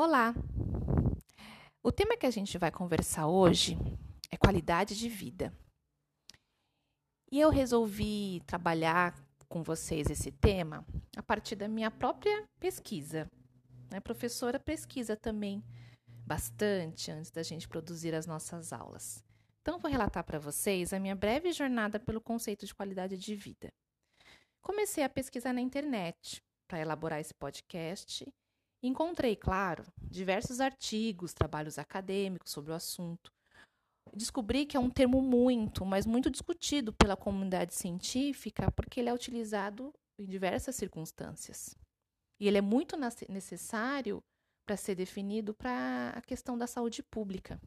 Olá! O tema que a gente vai conversar hoje é qualidade de vida. E eu resolvi trabalhar com vocês esse tema a partir da minha própria pesquisa. A né? professora pesquisa também bastante antes da gente produzir as nossas aulas. Então, vou relatar para vocês a minha breve jornada pelo conceito de qualidade de vida. Comecei a pesquisar na internet para elaborar esse podcast Encontrei, claro, diversos artigos, trabalhos acadêmicos sobre o assunto. Descobri que é um termo muito, mas muito discutido pela comunidade científica porque ele é utilizado em diversas circunstâncias. E ele é muito necessário para ser definido para a questão da saúde pública.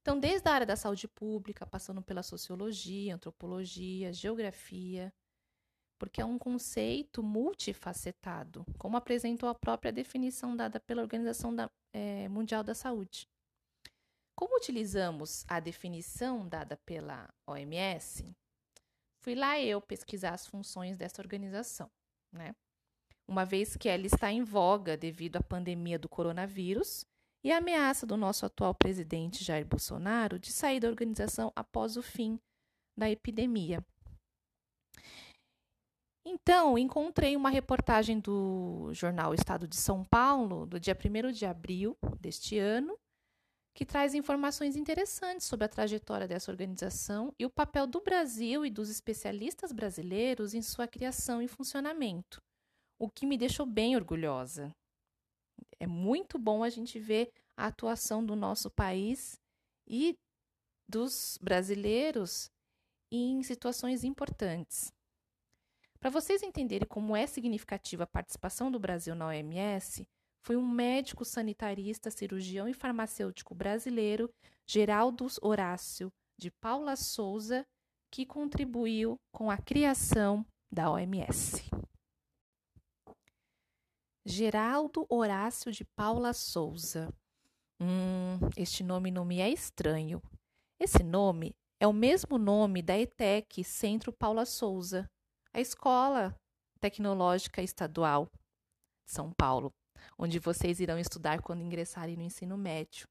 Então, desde a área da saúde pública, passando pela sociologia, antropologia, geografia, porque é um conceito multifacetado, como apresentou a própria definição dada pela Organização da, é, Mundial da Saúde. Como utilizamos a definição dada pela OMS, fui lá eu pesquisar as funções dessa organização, né? Uma vez que ela está em voga devido à pandemia do coronavírus e a ameaça do nosso atual presidente Jair Bolsonaro de sair da organização após o fim da epidemia. Então, encontrei uma reportagem do jornal Estado de São Paulo, do dia 1 de abril deste ano, que traz informações interessantes sobre a trajetória dessa organização e o papel do Brasil e dos especialistas brasileiros em sua criação e funcionamento, o que me deixou bem orgulhosa. É muito bom a gente ver a atuação do nosso país e dos brasileiros em situações importantes. Para vocês entenderem como é significativa a participação do Brasil na OMS, foi um médico sanitarista, cirurgião e farmacêutico brasileiro, Geraldo Horácio de Paula Souza, que contribuiu com a criação da OMS. Geraldo Horácio de Paula Souza. Hum, este nome não me é estranho. Esse nome é o mesmo nome da ETEC Centro Paula Souza, a Escola Tecnológica Estadual de São Paulo, onde vocês irão estudar quando ingressarem no ensino médio.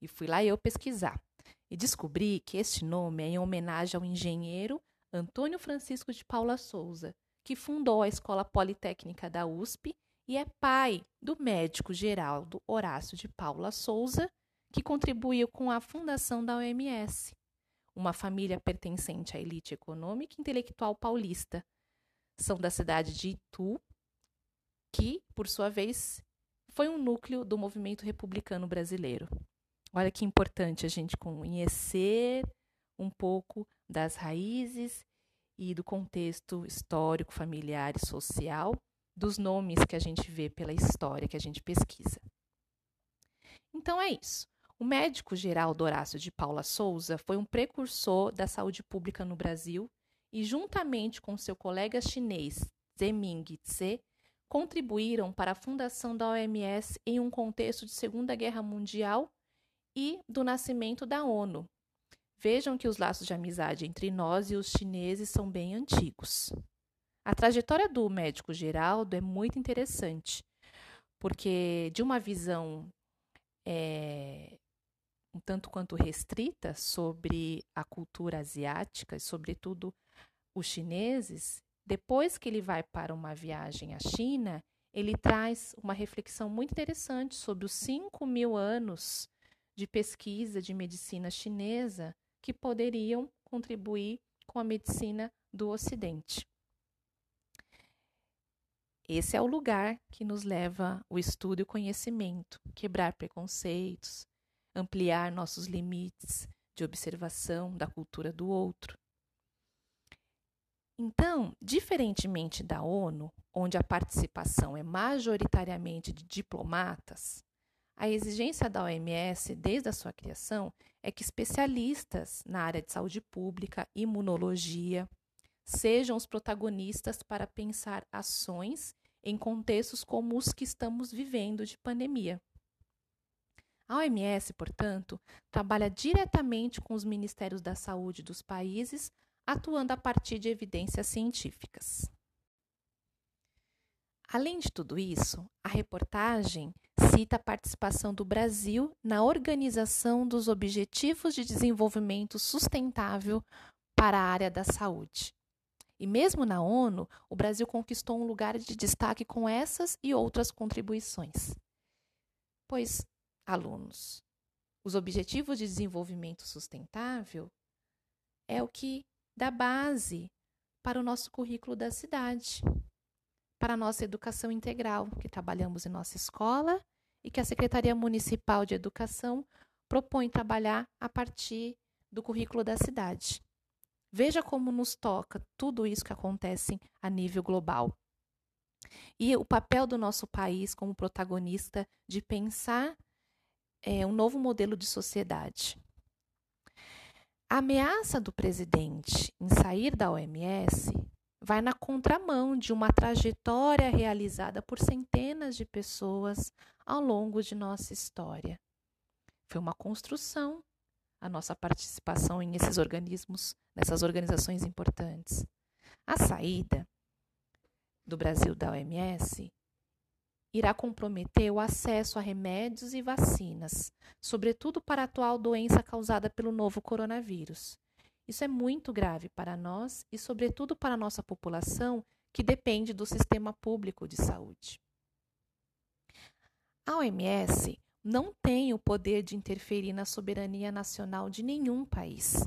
E fui lá eu pesquisar e descobri que este nome é em homenagem ao engenheiro Antônio Francisco de Paula Souza, que fundou a Escola Politécnica da USP e é pai do médico Geraldo Horácio de Paula Souza, que contribuiu com a fundação da OMS uma família pertencente à elite econômica e intelectual paulista. São da cidade de Itu, que, por sua vez, foi um núcleo do movimento republicano brasileiro. Olha que importante a gente conhecer um pouco das raízes e do contexto histórico, familiar e social dos nomes que a gente vê pela história que a gente pesquisa. Então é isso. O médico geral Horácio de Paula Souza foi um precursor da saúde pública no Brasil e, juntamente com seu colega chinês Zeming Tse, contribuíram para a fundação da OMS em um contexto de Segunda Guerra Mundial e do nascimento da ONU. Vejam que os laços de amizade entre nós e os chineses são bem antigos. A trajetória do médico Geraldo é muito interessante, porque de uma visão é, um tanto quanto restrita sobre a cultura asiática e, sobretudo, os chineses, depois que ele vai para uma viagem à China, ele traz uma reflexão muito interessante sobre os 5 mil anos de pesquisa de medicina chinesa que poderiam contribuir com a medicina do Ocidente. Esse é o lugar que nos leva o estudo e o conhecimento, quebrar preconceitos, ampliar nossos limites de observação da cultura do outro. Então, diferentemente da ONU, onde a participação é majoritariamente de diplomatas, a exigência da OMS, desde a sua criação, é que especialistas na área de saúde pública, imunologia, sejam os protagonistas para pensar ações em contextos como os que estamos vivendo de pandemia. A OMS, portanto, trabalha diretamente com os ministérios da saúde dos países, atuando a partir de evidências científicas. Além de tudo isso, a reportagem cita a participação do Brasil na organização dos Objetivos de Desenvolvimento Sustentável para a área da saúde. E mesmo na ONU, o Brasil conquistou um lugar de destaque com essas e outras contribuições. Pois, alunos, os Objetivos de Desenvolvimento Sustentável é o que dá base para o nosso currículo da cidade para a nossa educação integral, que trabalhamos em nossa escola e que a Secretaria Municipal de Educação propõe trabalhar a partir do currículo da cidade. Veja como nos toca tudo isso que acontece a nível global. E o papel do nosso país como protagonista de pensar é, um novo modelo de sociedade. A ameaça do presidente em sair da OMS vai na contramão de uma trajetória realizada por centenas de pessoas ao longo de nossa história. Foi uma construção a nossa participação em esses organismos, nessas organizações importantes. A saída do Brasil da OMS irá comprometer o acesso a remédios e vacinas, sobretudo para a atual doença causada pelo novo coronavírus. Isso é muito grave para nós e, sobretudo, para a nossa população que depende do sistema público de saúde. A OMS não tem o poder de interferir na soberania nacional de nenhum país.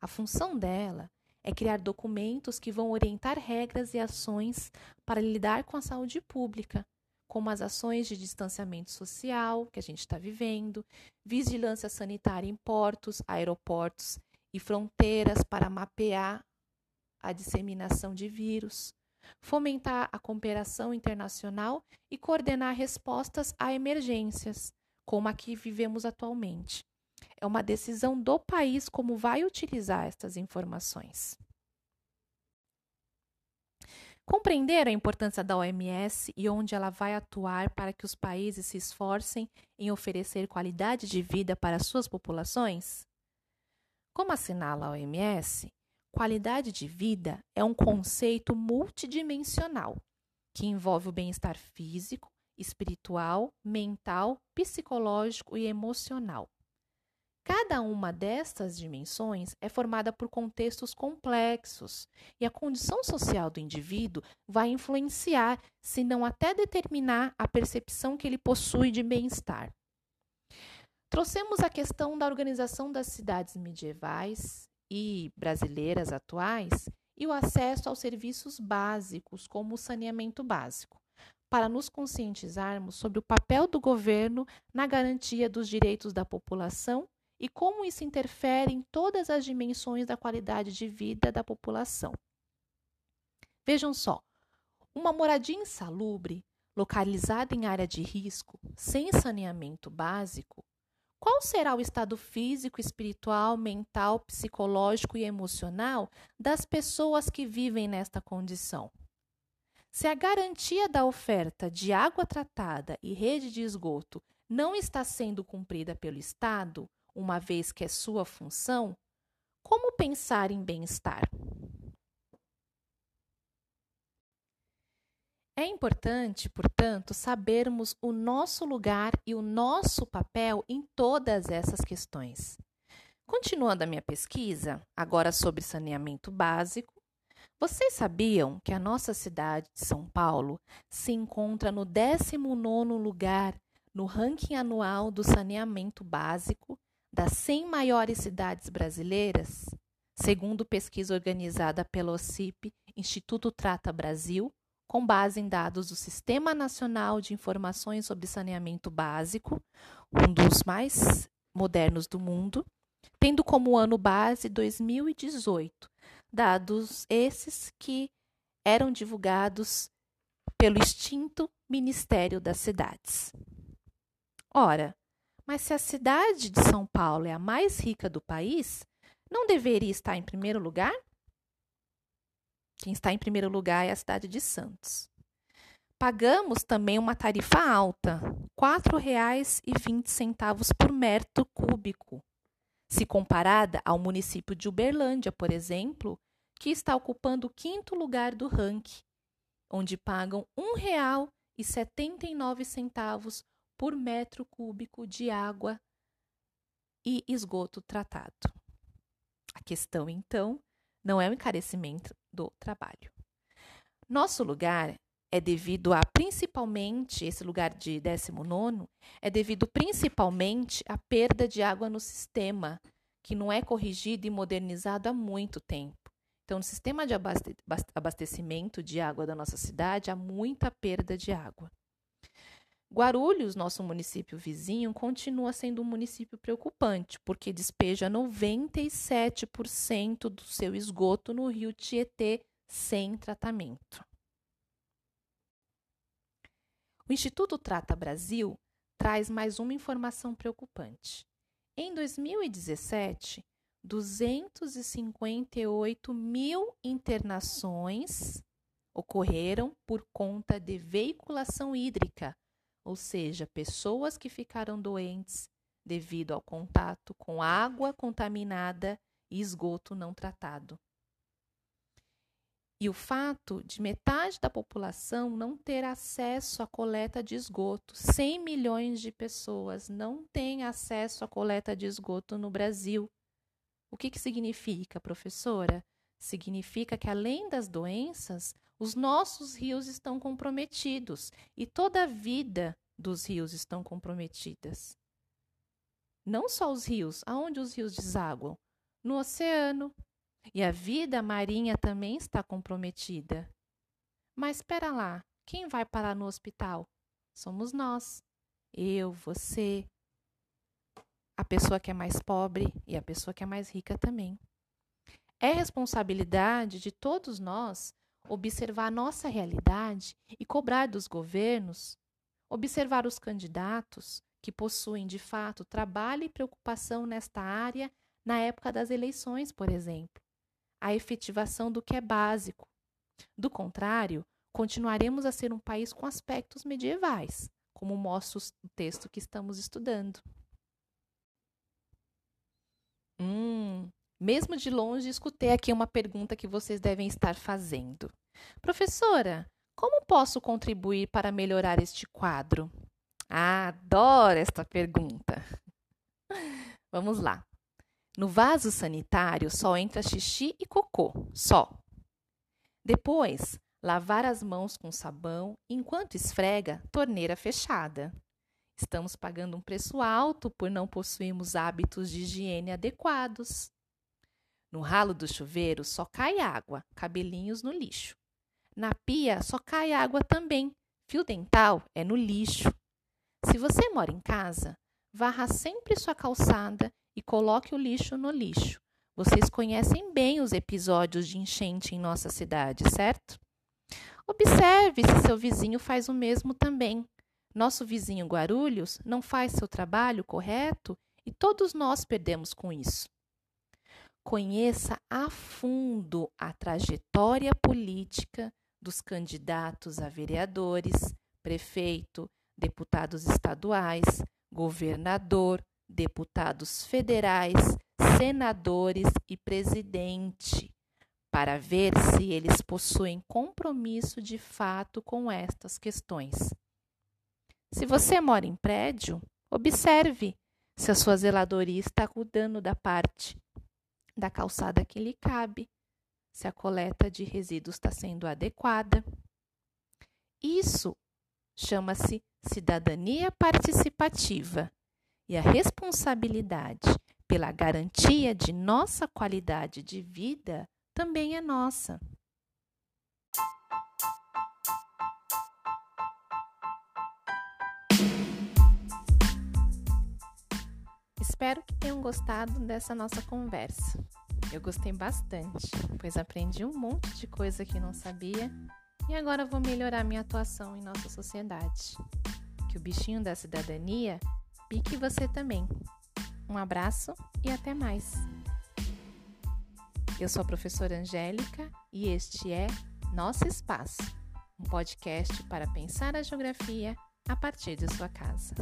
A função dela é criar documentos que vão orientar regras e ações para lidar com a saúde pública, como as ações de distanciamento social que a gente está vivendo, vigilância sanitária em portos, aeroportos e fronteiras para mapear a disseminação de vírus, fomentar a cooperação internacional e coordenar respostas a emergências, como a que vivemos atualmente. É uma decisão do país como vai utilizar estas informações. Compreender a importância da OMS e onde ela vai atuar para que os países se esforcem em oferecer qualidade de vida para suas populações? Como assinala a OMS, qualidade de vida é um conceito multidimensional que envolve o bem-estar físico, espiritual, mental, psicológico e emocional. Cada uma destas dimensões é formada por contextos complexos e a condição social do indivíduo vai influenciar, se não até determinar, a percepção que ele possui de bem-estar. Trouxemos a questão da organização das cidades medievais e brasileiras atuais e o acesso aos serviços básicos, como o saneamento básico, para nos conscientizarmos sobre o papel do governo na garantia dos direitos da população e como isso interfere em todas as dimensões da qualidade de vida da população. Vejam só, uma moradia insalubre, localizada em área de risco, sem saneamento básico, qual será o estado físico, espiritual, mental, psicológico e emocional das pessoas que vivem nesta condição? Se a garantia da oferta de água tratada e rede de esgoto não está sendo cumprida pelo Estado, uma vez que é sua função, como pensar em bem-estar? É importante, portanto, sabermos o nosso lugar e o nosso papel em todas essas questões. Continuando a minha pesquisa, agora sobre saneamento básico, vocês sabiam que a nossa cidade de São Paulo se encontra no 19 lugar no ranking anual do saneamento básico das 100 maiores cidades brasileiras? Segundo pesquisa organizada pela OCIP, Instituto Trata Brasil, com base em dados do Sistema Nacional de Informações sobre Saneamento Básico, um dos mais modernos do mundo, tendo como ano base 2018, dados esses que eram divulgados pelo extinto Ministério das Cidades. Ora, mas se a cidade de São Paulo é a mais rica do país, não deveria estar em primeiro lugar? Quem está em primeiro lugar é a cidade de Santos. Pagamos também uma tarifa alta, R$ 4,20 por metro cúbico, se comparada ao município de Uberlândia, por exemplo, que está ocupando o quinto lugar do ranking, onde pagam R$ 1,79 por metro cúbico de água e esgoto tratado. A questão, então, não é o encarecimento do trabalho. Nosso lugar é devido a principalmente, esse lugar de 19, é devido principalmente à perda de água no sistema, que não é corrigido e modernizado há muito tempo. Então, no sistema de abastecimento de água da nossa cidade, há muita perda de água. Guarulhos, nosso município vizinho, continua sendo um município preocupante, porque despeja 97% do seu esgoto no rio Tietê sem tratamento. O Instituto Trata Brasil traz mais uma informação preocupante. Em 2017, 258 mil internações ocorreram por conta de veiculação hídrica, ou seja, pessoas que ficaram doentes devido ao contato com água contaminada e esgoto não tratado. E o fato de metade da população não ter acesso à coleta de esgoto. 100 milhões de pessoas não têm acesso à coleta de esgoto no Brasil. O que, que significa, professora? Significa que, além das doenças, os nossos rios estão comprometidos e toda a vida dos rios estão comprometidas. Não só os rios, aonde os rios desaguam? No oceano. E a vida marinha também está comprometida. Mas espera lá, quem vai parar no hospital? Somos nós. Eu, você, a pessoa que é mais pobre e a pessoa que é mais rica também. É responsabilidade de todos nós observar a nossa realidade e cobrar dos governos, observar os candidatos que possuem de fato trabalho e preocupação nesta área na época das eleições, por exemplo, a efetivação do que é básico. Do contrário, continuaremos a ser um país com aspectos medievais, como mostra o texto que estamos estudando. Hum, mesmo de longe, escutei aqui uma pergunta que vocês devem estar fazendo. Professora, como posso contribuir para melhorar este quadro? Adoro esta pergunta. Vamos lá. No vaso sanitário só entra xixi e cocô, só. Depois, lavar as mãos com sabão enquanto esfrega, torneira fechada. Estamos pagando um preço alto por não possuirmos hábitos de higiene adequados. No ralo do chuveiro só cai água, cabelinhos no lixo. Na pia só cai água também, fio dental é no lixo. Se você mora em casa, varra sempre sua calçada e coloque o lixo no lixo. Vocês conhecem bem os episódios de enchente em nossa cidade, certo? Observe se seu vizinho faz o mesmo também. Nosso vizinho Guarulhos não faz seu trabalho correto e todos nós perdemos com isso. Conheça a fundo a trajetória política dos candidatos a vereadores, prefeito, deputados estaduais, governador, deputados federais, senadores e presidente, para ver se eles possuem compromisso de fato com estas questões. Se você mora em prédio, observe se a sua zeladoria está cuidando da parte da calçada que lhe cabe, se a coleta de resíduos está sendo adequada. Isso chama-se cidadania participativa e a responsabilidade pela garantia de nossa qualidade de vida também é nossa. Espero que tenham gostado dessa nossa conversa. Eu gostei bastante, pois aprendi um monte de coisa que não sabia e agora vou melhorar minha atuação em nossa sociedade. Que o bichinho da cidadania pique você também. Um abraço e até mais. Eu sou a professora Angélica e este é Nosso Espaço, um podcast para pensar a geografia a partir de sua casa.